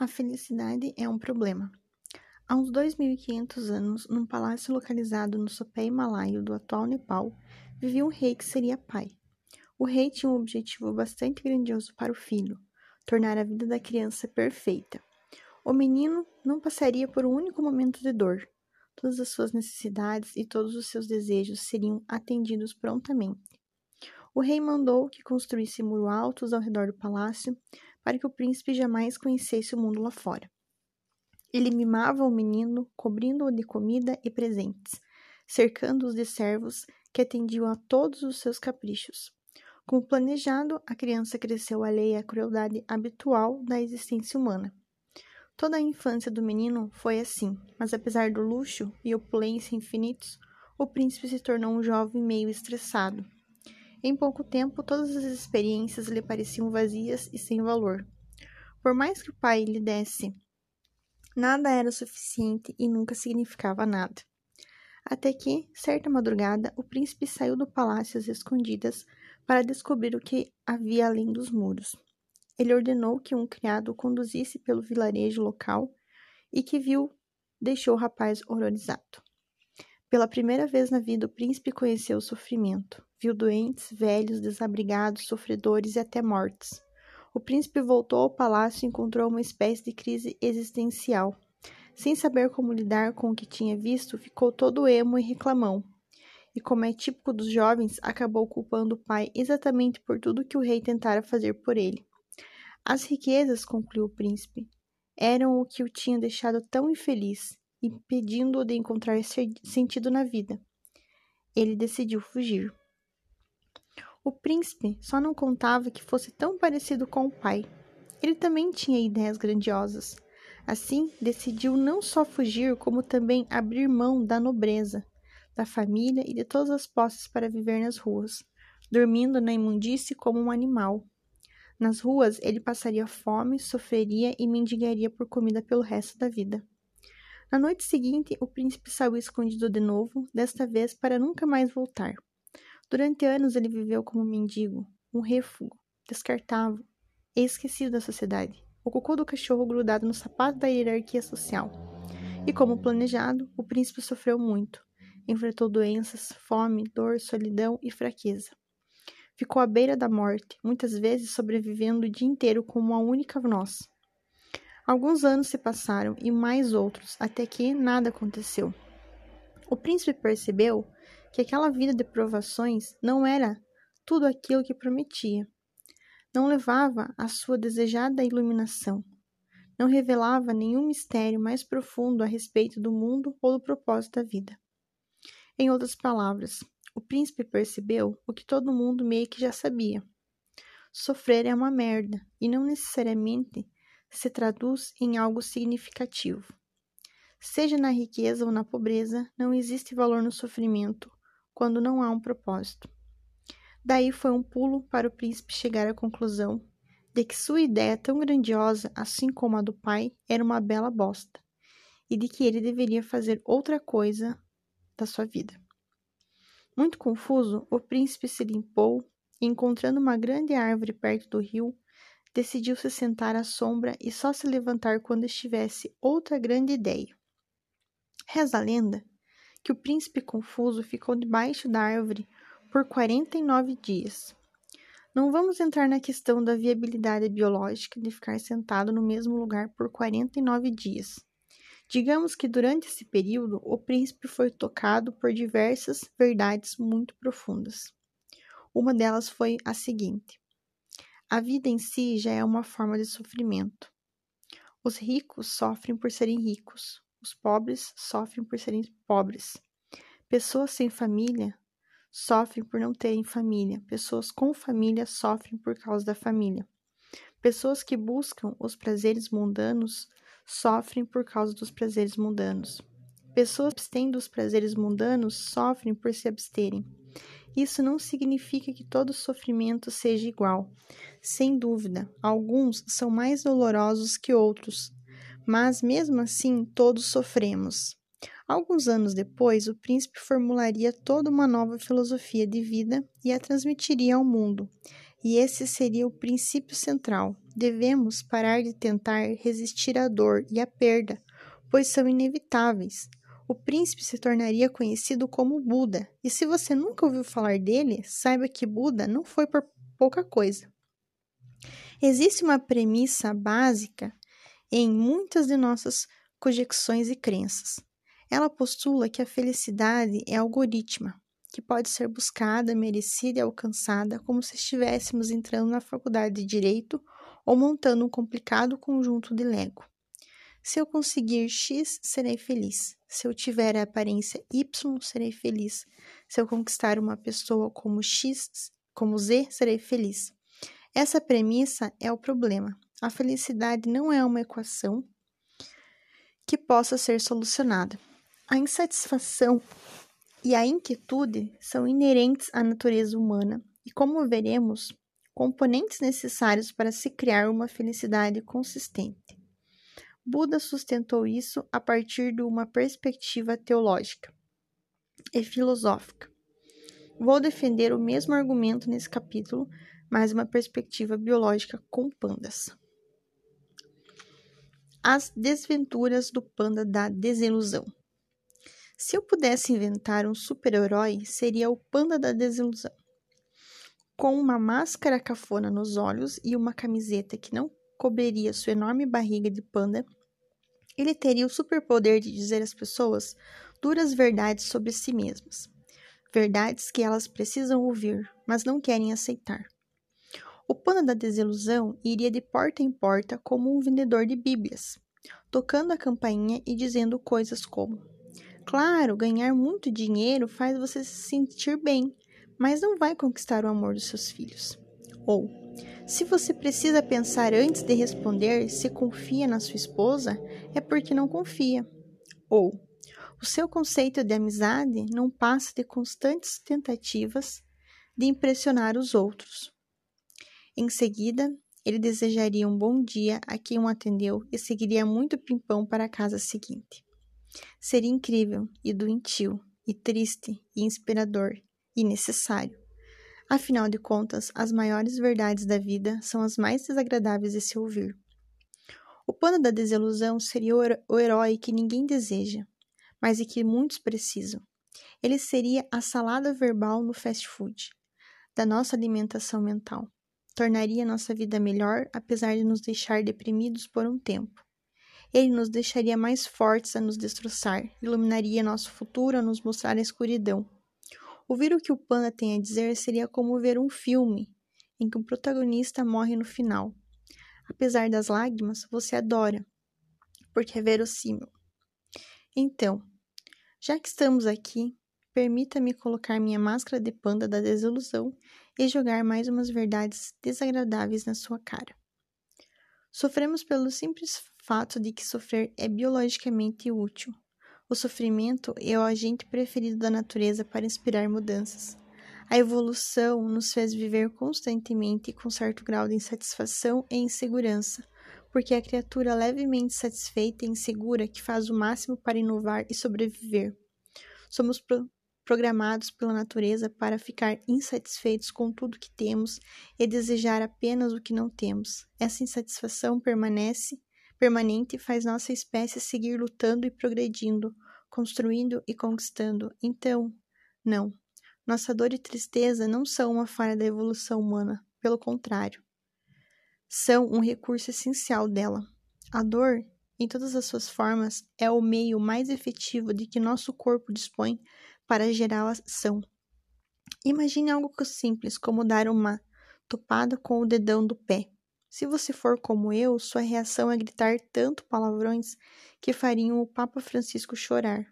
A felicidade é um problema. Há uns 2.500 anos, num palácio localizado no sopé himalaio do atual Nepal, vivia um rei que seria pai. O rei tinha um objetivo bastante grandioso para o filho: tornar a vida da criança perfeita. O menino não passaria por um único momento de dor. Todas as suas necessidades e todos os seus desejos seriam atendidos prontamente. O rei mandou que construísse muros altos ao redor do palácio para que o príncipe jamais conhecesse o mundo lá fora. Ele mimava o menino, cobrindo-o de comida e presentes, cercando-os de servos que atendiam a todos os seus caprichos. Como planejado, a criança cresceu alheia à crueldade habitual da existência humana. Toda a infância do menino foi assim, mas apesar do luxo e opulência infinitos, o príncipe se tornou um jovem meio estressado, em pouco tempo, todas as experiências lhe pareciam vazias e sem valor. Por mais que o pai lhe desse, nada era suficiente e nunca significava nada. Até que, certa madrugada, o príncipe saiu do palácio às escondidas para descobrir o que havia além dos muros. Ele ordenou que um criado o conduzisse pelo vilarejo local e que viu deixou o rapaz horrorizado. Pela primeira vez na vida, o príncipe conheceu o sofrimento. Viu doentes, velhos, desabrigados, sofredores e até mortes. O príncipe voltou ao palácio e encontrou uma espécie de crise existencial. Sem saber como lidar com o que tinha visto, ficou todo emo e reclamão. E, como é típico dos jovens, acabou culpando o pai exatamente por tudo que o rei tentara fazer por ele. As riquezas, concluiu o príncipe, eram o que o tinha deixado tão infeliz, impedindo-o de encontrar sentido na vida. Ele decidiu fugir. O príncipe só não contava que fosse tão parecido com o pai. Ele também tinha ideias grandiosas. Assim, decidiu não só fugir, como também abrir mão da nobreza, da família e de todas as posses para viver nas ruas, dormindo na imundície como um animal. Nas ruas, ele passaria fome, sofreria e mendigaria por comida pelo resto da vida. Na noite seguinte, o príncipe saiu escondido de novo, desta vez para nunca mais voltar. Durante anos ele viveu como mendigo, um refúgio, descartável e esquecido da sociedade. O cocô do cachorro grudado no sapato da hierarquia social. E como planejado, o príncipe sofreu muito. Enfrentou doenças, fome, dor, solidão e fraqueza. Ficou à beira da morte, muitas vezes sobrevivendo o dia inteiro como uma única noz. Alguns anos se passaram e mais outros, até que nada aconteceu. O príncipe percebeu que aquela vida de provações não era tudo aquilo que prometia. Não levava à sua desejada iluminação. Não revelava nenhum mistério mais profundo a respeito do mundo ou do propósito da vida. Em outras palavras, o príncipe percebeu o que todo mundo meio que já sabia. Sofrer é uma merda e não necessariamente se traduz em algo significativo. Seja na riqueza ou na pobreza, não existe valor no sofrimento quando não há um propósito. Daí foi um pulo para o príncipe chegar à conclusão de que sua ideia tão grandiosa, assim como a do pai, era uma bela bosta, e de que ele deveria fazer outra coisa da sua vida. Muito confuso, o príncipe se limpou e, encontrando uma grande árvore perto do rio, decidiu se sentar à sombra e só se levantar quando estivesse outra grande ideia. Reza a lenda que o príncipe confuso ficou debaixo da árvore por 49 dias. Não vamos entrar na questão da viabilidade biológica de ficar sentado no mesmo lugar por 49 dias. Digamos que durante esse período o príncipe foi tocado por diversas verdades muito profundas. Uma delas foi a seguinte: a vida em si já é uma forma de sofrimento. Os ricos sofrem por serem ricos, os pobres sofrem por serem pobres. Pessoas sem família sofrem por não terem família. Pessoas com família sofrem por causa da família. Pessoas que buscam os prazeres mundanos sofrem por causa dos prazeres mundanos. Pessoas que têm dos prazeres mundanos sofrem por se absterem. Isso não significa que todo sofrimento seja igual. Sem dúvida, alguns são mais dolorosos que outros, mas mesmo assim todos sofremos. Alguns anos depois, o príncipe formularia toda uma nova filosofia de vida e a transmitiria ao mundo. E esse seria o princípio central. Devemos parar de tentar resistir à dor e à perda, pois são inevitáveis. O príncipe se tornaria conhecido como Buda, e se você nunca ouviu falar dele, saiba que Buda não foi por pouca coisa. Existe uma premissa básica em muitas de nossas conjecções e crenças. Ela postula que a felicidade é algorítmica, que pode ser buscada, merecida e alcançada como se estivéssemos entrando na faculdade de direito ou montando um complicado conjunto de Lego. Se eu conseguir X, serei feliz. Se eu tiver a aparência Y, serei feliz. Se eu conquistar uma pessoa como X, como Z, serei feliz. Essa premissa é o problema. A felicidade não é uma equação que possa ser solucionada. A insatisfação e a inquietude são inerentes à natureza humana e, como veremos, componentes necessários para se criar uma felicidade consistente. Buda sustentou isso a partir de uma perspectiva teológica e filosófica. Vou defender o mesmo argumento nesse capítulo, mas uma perspectiva biológica com pandas. As desventuras do panda da desilusão. Se eu pudesse inventar um super-herói, seria o Panda da Desilusão. Com uma máscara cafona nos olhos e uma camiseta que não cobriria sua enorme barriga de panda, ele teria o superpoder de dizer às pessoas duras verdades sobre si mesmas. Verdades que elas precisam ouvir, mas não querem aceitar. O panda da desilusão iria de porta em porta como um vendedor de Bíblias, tocando a campainha e dizendo coisas como: Claro, ganhar muito dinheiro faz você se sentir bem, mas não vai conquistar o amor dos seus filhos. Ou, se você precisa pensar antes de responder se confia na sua esposa, é porque não confia. Ou, o seu conceito de amizade não passa de constantes tentativas de impressionar os outros. Em seguida, ele desejaria um bom dia a quem o atendeu e seguiria muito pimpão para a casa seguinte. Seria incrível e doentio, e triste, e inspirador, e necessário. Afinal de contas, as maiores verdades da vida são as mais desagradáveis de se ouvir. O pano da desilusão seria o herói que ninguém deseja, mas e que muitos precisam. Ele seria a salada verbal no fast food, da nossa alimentação mental. Tornaria nossa vida melhor, apesar de nos deixar deprimidos por um tempo. Ele nos deixaria mais fortes a nos destroçar, iluminaria nosso futuro a nos mostrar a escuridão. Ouvir o que o panda tem a dizer seria como ver um filme em que o protagonista morre no final. Apesar das lágrimas, você adora, porque é verossímil. Então, já que estamos aqui, permita-me colocar minha máscara de panda da desilusão e jogar mais umas verdades desagradáveis na sua cara. Sofremos pelo simples fato de que sofrer é biologicamente útil. O sofrimento é o agente preferido da natureza para inspirar mudanças. A evolução nos fez viver constantemente com certo grau de insatisfação e insegurança, porque a criatura levemente satisfeita e insegura que faz o máximo para inovar e sobreviver. Somos pro programados pela natureza para ficar insatisfeitos com tudo que temos e desejar apenas o que não temos. Essa insatisfação permanece permanente faz nossa espécie seguir lutando e progredindo, construindo e conquistando. Então, não. Nossa dor e tristeza não são uma falha da evolução humana, pelo contrário. São um recurso essencial dela. A dor, em todas as suas formas, é o meio mais efetivo de que nosso corpo dispõe para gerar ação. Imagine algo simples como dar uma topada com o dedão do pé. Se você for como eu, sua reação é gritar tanto palavrões que fariam o Papa Francisco chorar.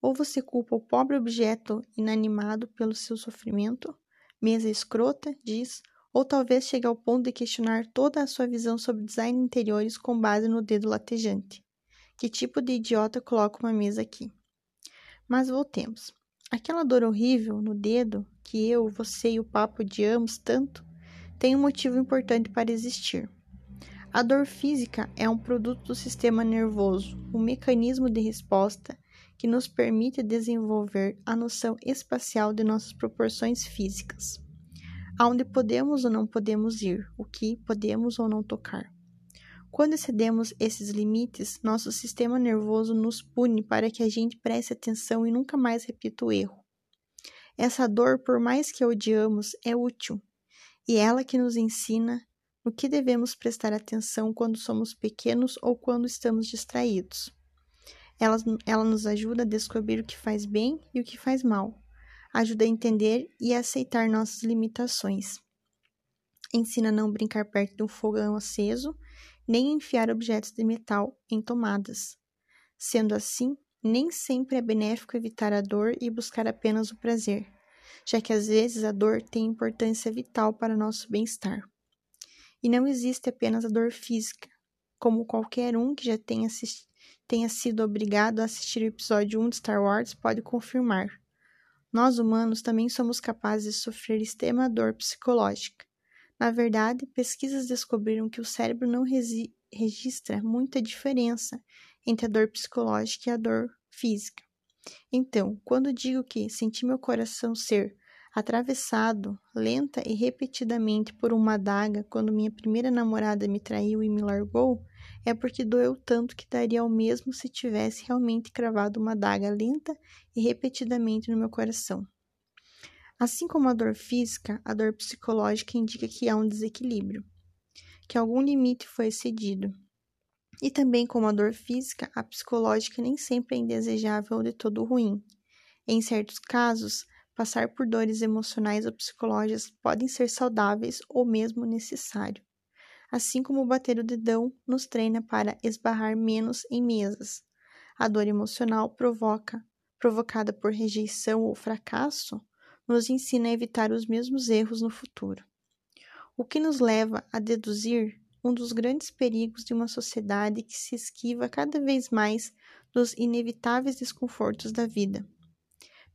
Ou você culpa o pobre objeto inanimado pelo seu sofrimento, mesa escrota, diz, ou talvez chegue ao ponto de questionar toda a sua visão sobre design interiores com base no dedo latejante. Que tipo de idiota coloca uma mesa aqui? Mas voltemos. Aquela dor horrível no dedo que eu, você e o papo odiamos tanto tem um motivo importante para existir. A dor física é um produto do sistema nervoso, um mecanismo de resposta que nos permite desenvolver a noção espacial de nossas proporções físicas. aonde podemos ou não podemos ir, o que podemos ou não tocar. Quando excedemos esses limites, nosso sistema nervoso nos pune para que a gente preste atenção e nunca mais repita o erro. Essa dor, por mais que odiamos, é útil, e ela que nos ensina no que devemos prestar atenção quando somos pequenos ou quando estamos distraídos. Ela, ela nos ajuda a descobrir o que faz bem e o que faz mal, ajuda a entender e a aceitar nossas limitações. Ensina a não brincar perto de um fogão aceso, nem enfiar objetos de metal em tomadas. Sendo assim, nem sempre é benéfico evitar a dor e buscar apenas o prazer, já que às vezes a dor tem importância vital para nosso bem-estar. E não existe apenas a dor física, como qualquer um que já tenha, tenha sido obrigado a assistir o episódio 1 de Star Wars pode confirmar. Nós humanos também somos capazes de sofrer extrema dor psicológica. Na verdade, pesquisas descobriram que o cérebro não registra muita diferença entre a dor psicológica e a dor física. Então, quando digo que senti meu coração ser Atravessado lenta e repetidamente por uma adaga quando minha primeira namorada me traiu e me largou, é porque doeu tanto que daria o mesmo se tivesse realmente cravado uma adaga lenta e repetidamente no meu coração. Assim como a dor física, a dor psicológica indica que há um desequilíbrio, que algum limite foi excedido. E também como a dor física, a psicológica nem sempre é indesejável ou de todo ruim. Em certos casos, Passar por dores emocionais ou psicológicas podem ser saudáveis ou mesmo necessário. Assim como bater o dedão nos treina para esbarrar menos em mesas. A dor emocional provoca, provocada por rejeição ou fracasso, nos ensina a evitar os mesmos erros no futuro. O que nos leva a deduzir um dos grandes perigos de uma sociedade que se esquiva cada vez mais dos inevitáveis desconfortos da vida.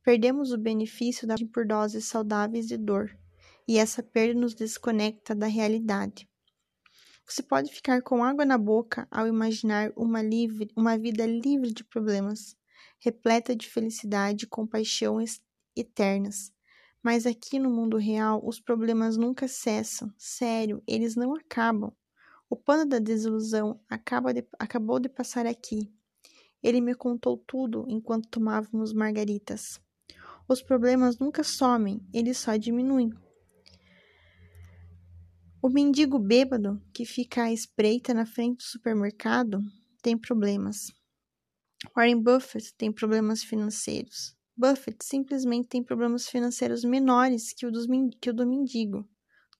Perdemos o benefício da por doses saudáveis de dor, e essa perda nos desconecta da realidade. Você pode ficar com água na boca ao imaginar uma, livre, uma vida livre de problemas, repleta de felicidade e compaixão eternas. Mas aqui no mundo real, os problemas nunca cessam. Sério, eles não acabam. O pano da desilusão acaba de, acabou de passar aqui. Ele me contou tudo enquanto tomávamos margaritas. Os problemas nunca somem, eles só diminuem. O mendigo bêbado que fica à espreita na frente do supermercado tem problemas. Warren Buffett tem problemas financeiros. Buffett simplesmente tem problemas financeiros menores que o, dos, que o do mendigo.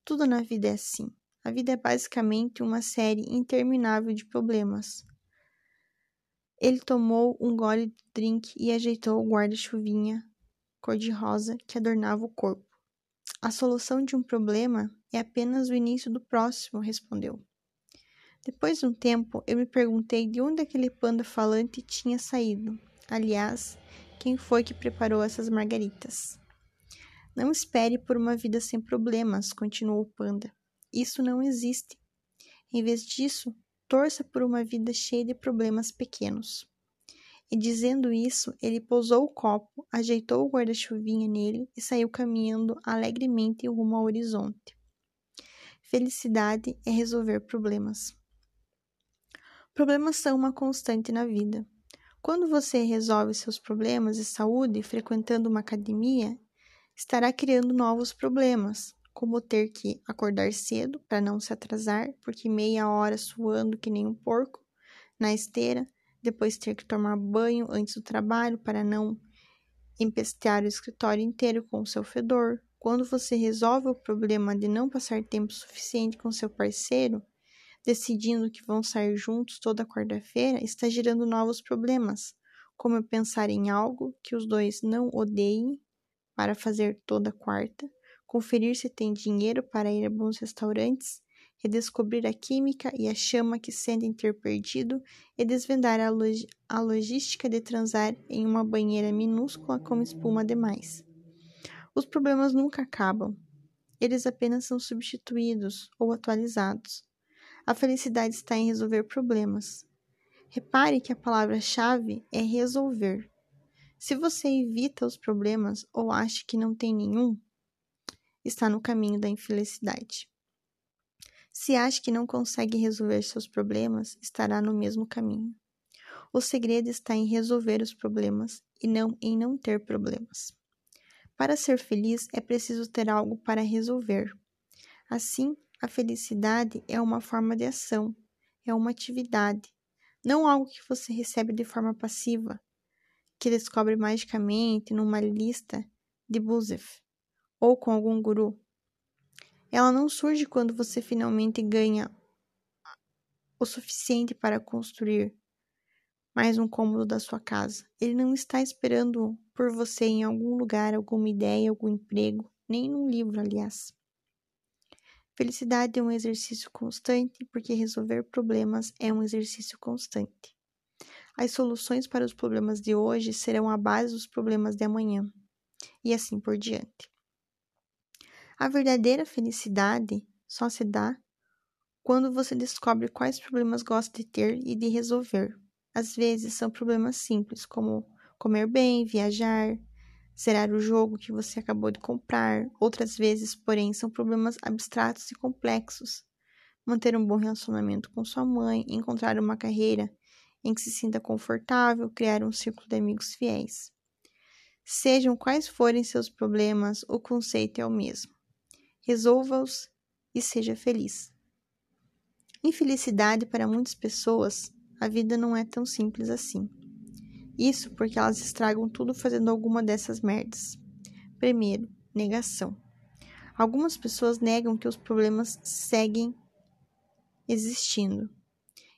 Tudo na vida é assim. A vida é basicamente uma série interminável de problemas. Ele tomou um gole de drink e ajeitou o guarda-chuvinha cor-de-rosa que adornava o corpo. A solução de um problema é apenas o início do próximo, respondeu. Depois de um tempo, eu me perguntei de onde aquele panda falante tinha saído. Aliás, quem foi que preparou essas margaritas? Não espere por uma vida sem problemas, continuou o panda. Isso não existe. Em vez disso, torça por uma vida cheia de problemas pequenos. E dizendo isso, ele pousou o copo, ajeitou o guarda-chuvinha nele e saiu caminhando alegremente rumo ao horizonte. Felicidade é resolver problemas. Problemas são uma constante na vida. Quando você resolve seus problemas de saúde frequentando uma academia, estará criando novos problemas, como ter que acordar cedo para não se atrasar, porque meia hora suando que nem um porco na esteira depois ter que tomar banho antes do trabalho para não empestear o escritório inteiro com o seu fedor. Quando você resolve o problema de não passar tempo suficiente com seu parceiro, decidindo que vão sair juntos toda quarta-feira, está gerando novos problemas, como pensar em algo que os dois não odeiem para fazer toda quarta, conferir se tem dinheiro para ir a bons restaurantes redescobrir a química e a chama que sentem ter perdido e desvendar a, log a logística de transar em uma banheira minúscula com espuma demais. Os problemas nunca acabam, eles apenas são substituídos ou atualizados. A felicidade está em resolver problemas. Repare que a palavra-chave é resolver. Se você evita os problemas ou acha que não tem nenhum, está no caminho da infelicidade. Se acha que não consegue resolver seus problemas, estará no mesmo caminho. O segredo está em resolver os problemas e não em não ter problemas. Para ser feliz é preciso ter algo para resolver. Assim, a felicidade é uma forma de ação, é uma atividade, não algo que você recebe de forma passiva, que descobre magicamente numa lista de Buzef ou com algum guru. Ela não surge quando você finalmente ganha o suficiente para construir mais um cômodo da sua casa. Ele não está esperando por você em algum lugar, alguma ideia, algum emprego, nem num livro, aliás. Felicidade é um exercício constante, porque resolver problemas é um exercício constante. As soluções para os problemas de hoje serão a base dos problemas de amanhã, e assim por diante. A verdadeira felicidade só se dá quando você descobre quais problemas gosta de ter e de resolver. Às vezes são problemas simples, como comer bem, viajar, zerar o jogo que você acabou de comprar. Outras vezes, porém, são problemas abstratos e complexos. Manter um bom relacionamento com sua mãe, encontrar uma carreira em que se sinta confortável, criar um círculo de amigos fiéis. Sejam quais forem seus problemas, o conceito é o mesmo. Resolva-os e seja feliz. Infelicidade para muitas pessoas a vida não é tão simples assim. Isso porque elas estragam tudo fazendo alguma dessas merdas. Primeiro, negação. Algumas pessoas negam que os problemas seguem existindo.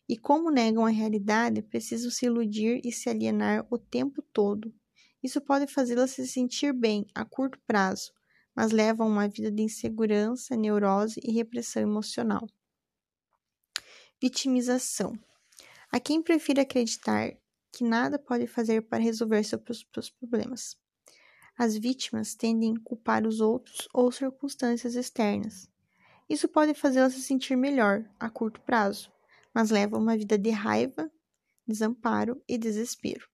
E como negam a realidade, precisam se iludir e se alienar o tempo todo. Isso pode fazê-las se sentir bem a curto prazo, mas leva a uma vida de insegurança, neurose e repressão emocional. Vitimização. Há quem prefira acreditar que nada pode fazer para resolver seus problemas. As vítimas tendem a culpar os outros ou circunstâncias externas. Isso pode fazê-las se sentir melhor a curto prazo, mas leva a uma vida de raiva, desamparo e desespero.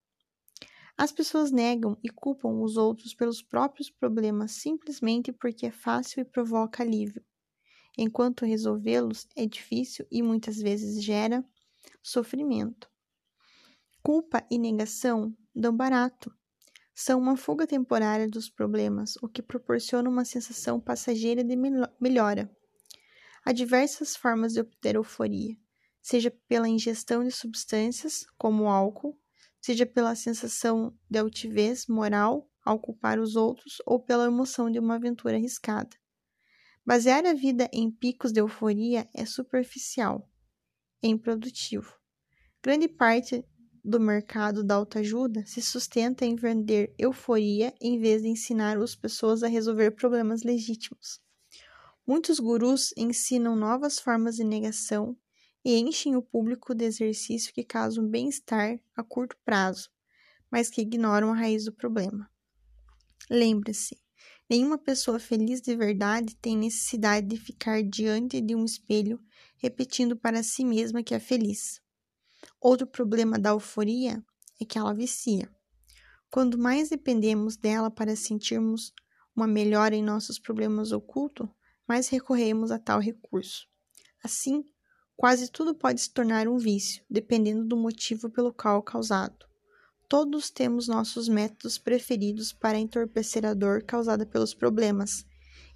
As pessoas negam e culpam os outros pelos próprios problemas simplesmente porque é fácil e provoca alívio, enquanto resolvê-los é difícil e muitas vezes gera sofrimento. Culpa e negação dão barato. São uma fuga temporária dos problemas, o que proporciona uma sensação passageira de melhora. Há diversas formas de obter euforia, seja pela ingestão de substâncias, como álcool, seja pela sensação de altivez moral ao culpar os outros ou pela emoção de uma aventura arriscada. Basear a vida em picos de euforia é superficial é improdutivo. Grande parte do mercado da autoajuda se sustenta em vender euforia em vez de ensinar as pessoas a resolver problemas legítimos. Muitos gurus ensinam novas formas de negação e enchem o público de exercício que causam bem-estar a curto prazo, mas que ignoram a raiz do problema. Lembre-se, nenhuma pessoa feliz de verdade tem necessidade de ficar diante de um espelho repetindo para si mesma que é feliz. Outro problema da euforia é que ela vicia. Quando mais dependemos dela para sentirmos uma melhora em nossos problemas ocultos, mais recorremos a tal recurso. Assim, quase tudo pode se tornar um vício, dependendo do motivo pelo qual causado. Todos temos nossos métodos preferidos para entorpecer a dor causada pelos problemas,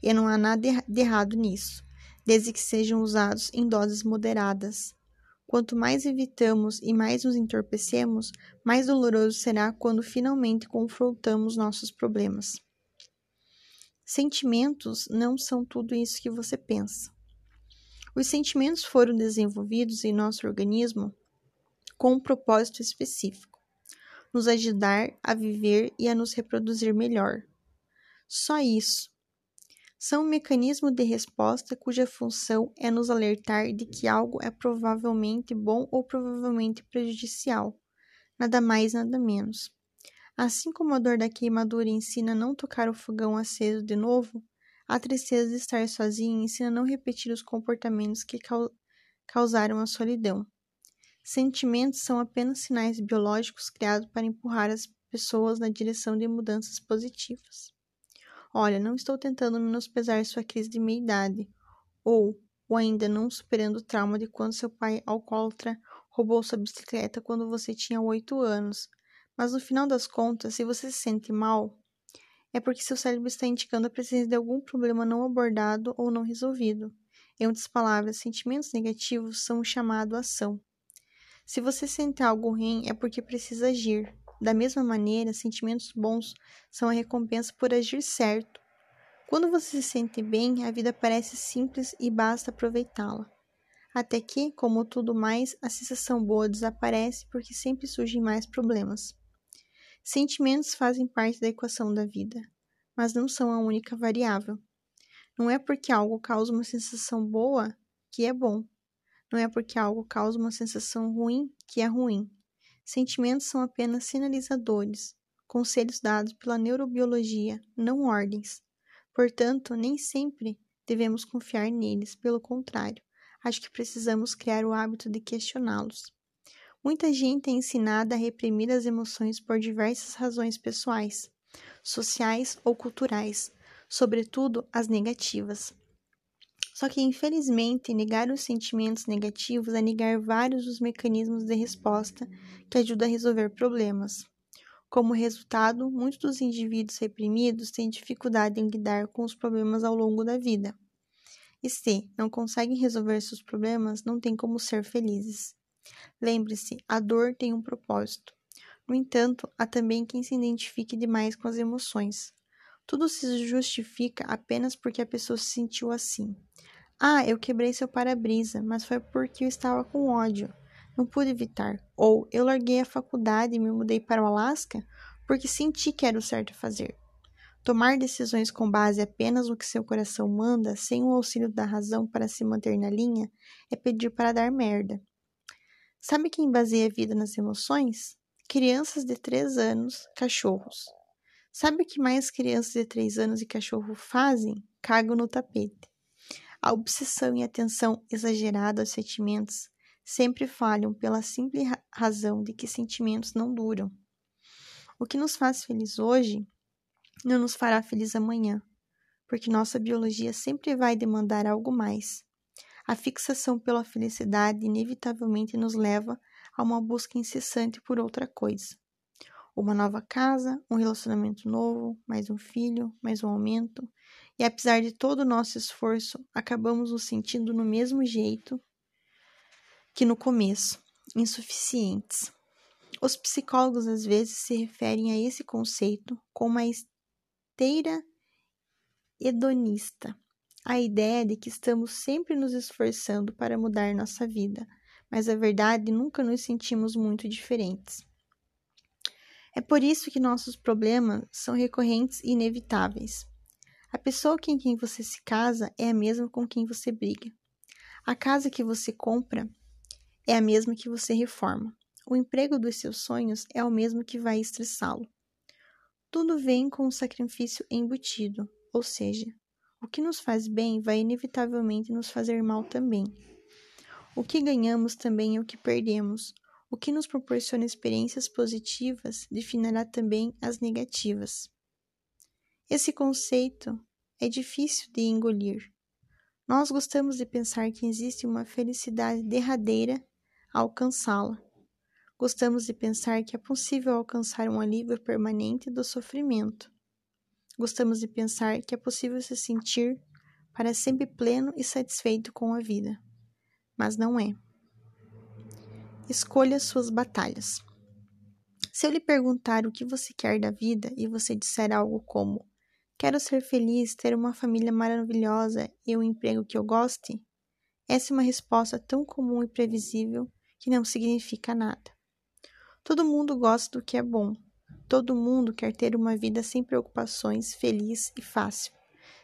e não há nada de errado nisso desde que sejam usados em doses moderadas. Quanto mais evitamos e mais nos entorpecemos, mais doloroso será quando finalmente confrontamos nossos problemas. Sentimentos não são tudo isso que você pensa. Os sentimentos foram desenvolvidos em nosso organismo com um propósito específico: nos ajudar a viver e a nos reproduzir melhor. Só isso, são um mecanismo de resposta cuja função é nos alertar de que algo é provavelmente bom ou provavelmente prejudicial, nada mais, nada menos. Assim como a dor da queimadura ensina a não tocar o fogão aceso de novo, a tristeza de estar sozinho ensina a não repetir os comportamentos que causaram a solidão. Sentimentos são apenas sinais biológicos criados para empurrar as pessoas na direção de mudanças positivas. Olha, não estou tentando menosprezar sua crise de meia-idade, ou, ou ainda não superando o trauma de quando seu pai alcoólatra roubou sua bicicleta quando você tinha oito anos. Mas no final das contas, se você se sente mal, é porque seu cérebro está indicando a presença de algum problema não abordado ou não resolvido. Em outras palavras, sentimentos negativos são um chamado ação. Se você sente algo ruim, é porque precisa agir. Da mesma maneira, sentimentos bons são a recompensa por agir certo. Quando você se sente bem, a vida parece simples e basta aproveitá-la. Até que, como tudo mais, a sensação boa desaparece porque sempre surgem mais problemas. Sentimentos fazem parte da equação da vida, mas não são a única variável. Não é porque algo causa uma sensação boa que é bom. Não é porque algo causa uma sensação ruim que é ruim. Sentimentos são apenas sinalizadores, conselhos dados pela neurobiologia, não ordens. Portanto, nem sempre devemos confiar neles, pelo contrário, acho que precisamos criar o hábito de questioná-los. Muita gente é ensinada a reprimir as emoções por diversas razões pessoais, sociais ou culturais, sobretudo as negativas. Só que, infelizmente, negar os sentimentos negativos é negar vários dos mecanismos de resposta que ajudam a resolver problemas. Como resultado, muitos dos indivíduos reprimidos têm dificuldade em lidar com os problemas ao longo da vida. E se não conseguem resolver seus problemas, não têm como ser felizes. Lembre-se, a dor tem um propósito. No entanto, há também quem se identifique demais com as emoções. Tudo se justifica apenas porque a pessoa se sentiu assim. Ah, eu quebrei seu para-brisa, mas foi porque eu estava com ódio. Não pude evitar. Ou eu larguei a faculdade e me mudei para o Alasca porque senti que era o certo a fazer. Tomar decisões com base apenas no que seu coração manda, sem o auxílio da razão para se manter na linha, é pedir para dar merda. Sabe quem baseia a vida nas emoções? Crianças de 3 anos, cachorros. Sabe o que mais crianças de 3 anos e cachorro fazem? Cagam no tapete. A obsessão e atenção exagerada aos sentimentos sempre falham pela simples razão de que sentimentos não duram. O que nos faz feliz hoje não nos fará feliz amanhã, porque nossa biologia sempre vai demandar algo mais. A fixação pela felicidade inevitavelmente nos leva a uma busca incessante por outra coisa. Uma nova casa, um relacionamento novo, mais um filho, mais um aumento, e apesar de todo o nosso esforço, acabamos nos sentindo no mesmo jeito que no começo, insuficientes. Os psicólogos às vezes se referem a esse conceito como a esteira hedonista, a ideia de que estamos sempre nos esforçando para mudar nossa vida, mas a verdade nunca nos sentimos muito diferentes. É por isso que nossos problemas são recorrentes e inevitáveis. A pessoa com quem você se casa é a mesma com quem você briga. A casa que você compra é a mesma que você reforma. O emprego dos seus sonhos é o mesmo que vai estressá-lo. Tudo vem com um sacrifício embutido, ou seja, o que nos faz bem vai inevitavelmente nos fazer mal também. O que ganhamos também é o que perdemos. O que nos proporciona experiências positivas definirá também as negativas. Esse conceito é difícil de engolir. Nós gostamos de pensar que existe uma felicidade derradeira a alcançá-la. Gostamos de pensar que é possível alcançar um alívio permanente do sofrimento. Gostamos de pensar que é possível se sentir para sempre pleno e satisfeito com a vida. Mas não é. Escolha suas batalhas. Se eu lhe perguntar o que você quer da vida e você disser algo como Quero ser feliz, ter uma família maravilhosa e um emprego que eu goste? Essa é uma resposta tão comum e previsível que não significa nada. Todo mundo gosta do que é bom. Todo mundo quer ter uma vida sem preocupações, feliz e fácil.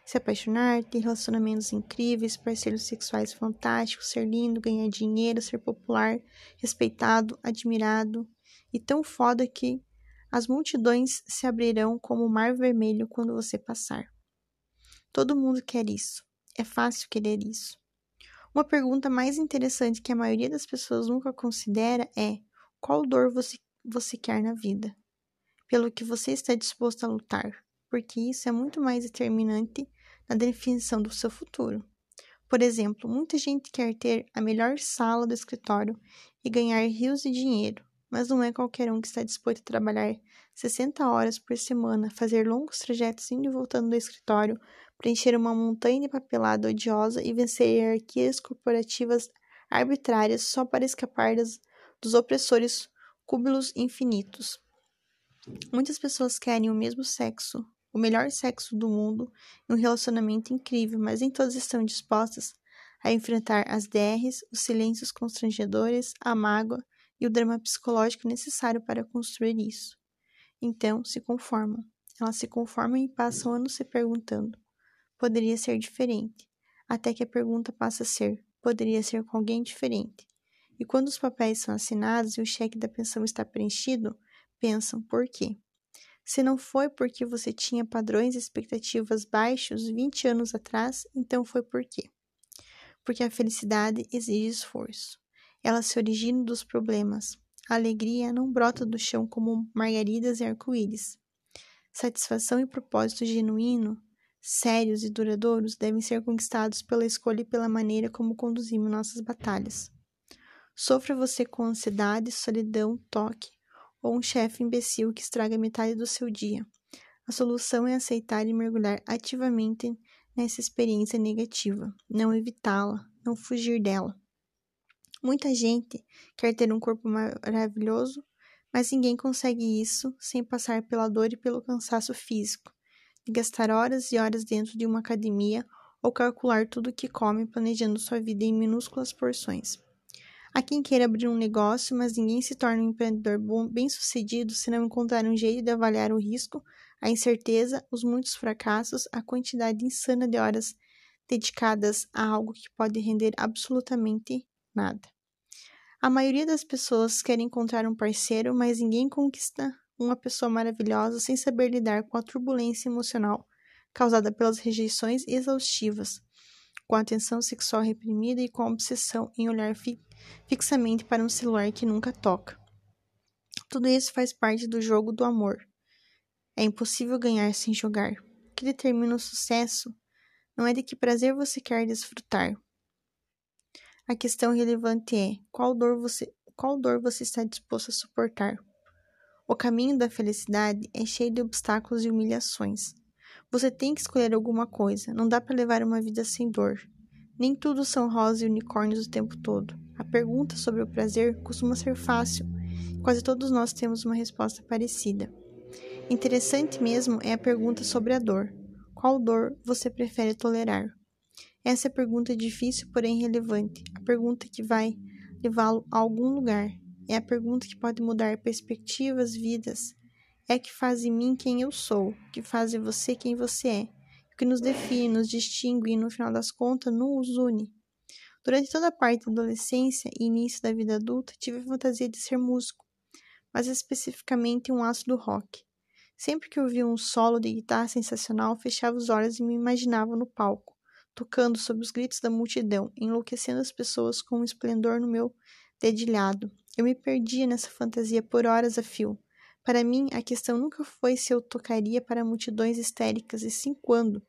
Se apaixonar, ter relacionamentos incríveis, parceiros sexuais fantásticos, ser lindo, ganhar dinheiro, ser popular, respeitado, admirado e tão foda que as multidões se abrirão como o mar vermelho quando você passar. Todo mundo quer isso. É fácil querer isso. Uma pergunta mais interessante que a maioria das pessoas nunca considera é: qual dor você, você quer na vida? Pelo que você está disposto a lutar? porque isso é muito mais determinante na definição do seu futuro. Por exemplo, muita gente quer ter a melhor sala do escritório e ganhar rios de dinheiro, mas não é qualquer um que está disposto a trabalhar 60 horas por semana, fazer longos trajetos indo e voltando do escritório, preencher uma montanha de papelada odiosa e vencer hierarquias corporativas arbitrárias só para escapar das, dos opressores cúbilos infinitos. Muitas pessoas querem o mesmo sexo, o melhor sexo do mundo, um relacionamento incrível, mas nem todas estão dispostas a enfrentar as DRs, os silêncios constrangedores, a mágoa e o drama psicológico necessário para construir isso. Então, se conformam. Elas se conformam e passam anos se perguntando: poderia ser diferente? Até que a pergunta passa a ser: poderia ser com alguém diferente? E quando os papéis são assinados e o cheque da pensão está preenchido, pensam por quê? Se não foi porque você tinha padrões e expectativas baixos 20 anos atrás, então foi por quê? Porque a felicidade exige esforço. Ela se origina dos problemas. A alegria não brota do chão como margaridas e arco-íris. Satisfação e propósito genuíno, sérios e duradouros devem ser conquistados pela escolha e pela maneira como conduzimos nossas batalhas. Sofra você com ansiedade, solidão, toque, ou um chefe imbecil que estraga metade do seu dia. A solução é aceitar e mergulhar ativamente nessa experiência negativa, não evitá-la, não fugir dela. Muita gente quer ter um corpo maravilhoso, mas ninguém consegue isso sem passar pela dor e pelo cansaço físico, de gastar horas e horas dentro de uma academia ou calcular tudo o que come planejando sua vida em minúsculas porções. Há quem queira abrir um negócio, mas ninguém se torna um empreendedor bem-sucedido se não encontrar um jeito de avaliar o risco, a incerteza, os muitos fracassos, a quantidade insana de horas dedicadas a algo que pode render absolutamente nada. A maioria das pessoas quer encontrar um parceiro, mas ninguém conquista uma pessoa maravilhosa sem saber lidar com a turbulência emocional causada pelas rejeições exaustivas, com a atenção sexual reprimida e com a obsessão em olhar fi fixamente para um celular que nunca toca. Tudo isso faz parte do jogo do amor. É impossível ganhar sem jogar. O que determina o sucesso não é de que prazer você quer desfrutar. A questão relevante é qual dor você, qual dor você está disposto a suportar. O caminho da felicidade é cheio de obstáculos e humilhações. Você tem que escolher alguma coisa, não dá para levar uma vida sem dor. Nem tudo são rosas e unicórnios o tempo todo. A pergunta sobre o prazer costuma ser fácil. Quase todos nós temos uma resposta parecida. Interessante mesmo é a pergunta sobre a dor. Qual dor você prefere tolerar? Essa é a pergunta difícil, porém relevante. A pergunta que vai levá-lo a algum lugar. É a pergunta que pode mudar perspectivas, vidas é que faz em mim quem eu sou, que faz em você quem você é, o que nos define, nos distingue e, no final das contas, nos une. Durante toda a parte da adolescência e início da vida adulta, tive a fantasia de ser músico, mas especificamente um aço do rock. Sempre que ouvia um solo de guitarra sensacional, fechava os olhos e me imaginava no palco, tocando sob os gritos da multidão, enlouquecendo as pessoas com um esplendor no meu dedilhado. Eu me perdia nessa fantasia por horas a fio, para mim, a questão nunca foi se eu tocaria para multidões histéricas, e sim quando.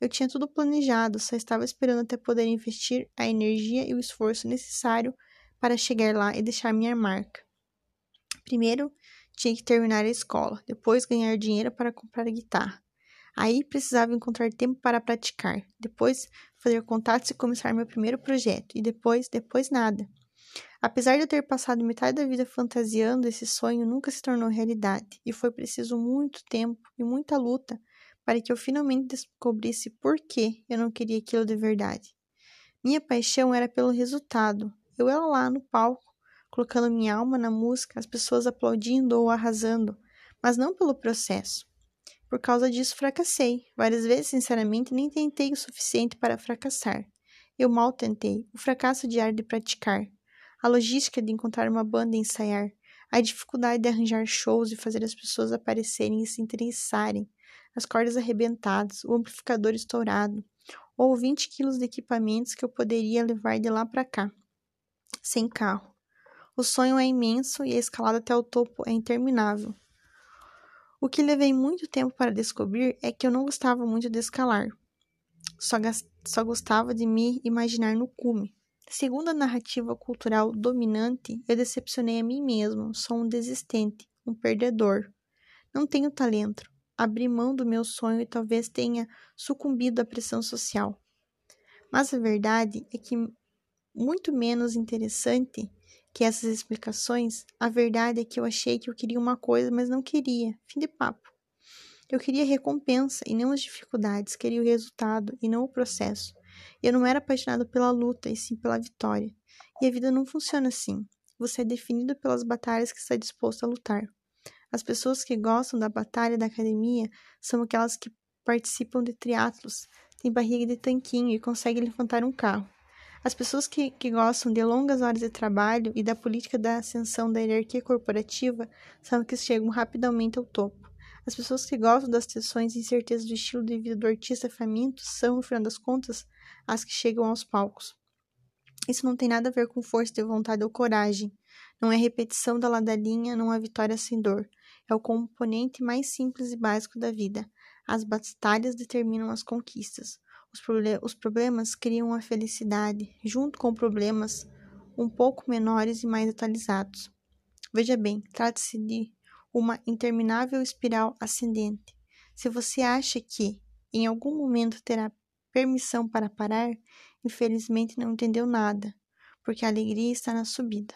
Eu tinha tudo planejado, só estava esperando até poder investir a energia e o esforço necessário para chegar lá e deixar minha marca. Primeiro, tinha que terminar a escola, depois ganhar dinheiro para comprar a guitarra. Aí precisava encontrar tempo para praticar, depois fazer contatos e começar meu primeiro projeto, e depois, depois nada. Apesar de ter passado metade da vida fantasiando, esse sonho nunca se tornou realidade, e foi preciso muito tempo e muita luta para que eu finalmente descobrisse por que eu não queria aquilo de verdade. Minha paixão era pelo resultado. Eu era lá no palco, colocando minha alma na música, as pessoas aplaudindo ou arrasando, mas não pelo processo. Por causa disso, fracassei. Várias vezes, sinceramente, nem tentei o suficiente para fracassar. Eu mal tentei. O fracasso diário de praticar, a logística de encontrar uma banda e ensaiar, a dificuldade de arranjar shows e fazer as pessoas aparecerem e se interessarem, as cordas arrebentadas, o amplificador estourado, ou 20 quilos de equipamentos que eu poderia levar de lá para cá, sem carro. O sonho é imenso e a escalada até o topo é interminável. O que levei muito tempo para descobrir é que eu não gostava muito de escalar. Só, só gostava de me imaginar no cume. Segundo a narrativa cultural dominante, eu decepcionei a mim mesmo. Sou um desistente, um perdedor. Não tenho talento. Abri mão do meu sonho e talvez tenha sucumbido à pressão social. Mas a verdade é que, muito menos interessante que essas explicações, a verdade é que eu achei que eu queria uma coisa, mas não queria. Fim de papo. Eu queria recompensa e não as dificuldades, queria o resultado e não o processo. Eu não era apaixonado pela luta, e sim pela vitória. E a vida não funciona assim. Você é definido pelas batalhas que está disposto a lutar. As pessoas que gostam da batalha da academia são aquelas que participam de triatlos, têm barriga de tanquinho e conseguem levantar um carro. As pessoas que, que gostam de longas horas de trabalho e da política da ascensão da hierarquia corporativa são que chegam rapidamente ao topo. As pessoas que gostam das tensões e incertezas do estilo de vida do artista faminto são, no final das contas, as que chegam aos palcos. Isso não tem nada a ver com força de vontade ou coragem. Não é repetição da ladainha, não é vitória sem dor. É o componente mais simples e básico da vida. As batalhas determinam as conquistas. Os, proble os problemas criam a felicidade, junto com problemas um pouco menores e mais atualizados. Veja bem, trata-se de uma interminável espiral ascendente. Se você acha que em algum momento terá permissão para parar, infelizmente não entendeu nada, porque a alegria está na subida.